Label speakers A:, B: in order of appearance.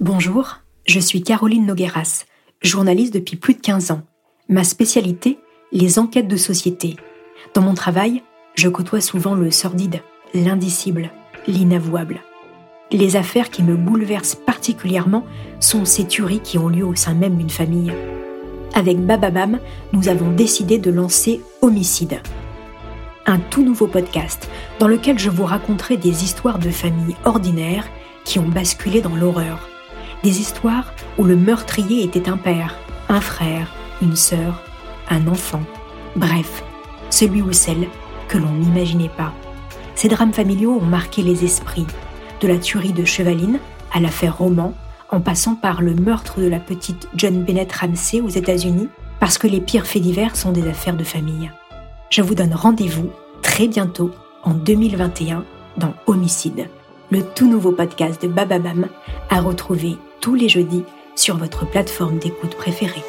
A: Bonjour, je suis Caroline Nogueras, journaliste depuis plus de 15 ans. Ma spécialité, les enquêtes de société. Dans mon travail, je côtoie souvent le sordide, l'indicible, l'inavouable. Les affaires qui me bouleversent particulièrement sont ces tueries qui ont lieu au sein même d'une famille. Avec Bababam, nous avons décidé de lancer Homicide, un tout nouveau podcast dans lequel je vous raconterai des histoires de familles ordinaires qui ont basculé dans l'horreur des histoires où le meurtrier était un père, un frère, une sœur, un enfant. Bref, celui ou celle que l'on n'imaginait pas. Ces drames familiaux ont marqué les esprits, de la tuerie de Chevaline à l'affaire Roman, en passant par le meurtre de la petite John Bennett Ramsey aux États-Unis, parce que les pires faits divers sont des affaires de famille. Je vous donne rendez-vous très bientôt, en 2021, dans Homicide, le tout nouveau podcast de Bababam, à retrouver tous les jeudis sur votre plateforme d'écoute préférée.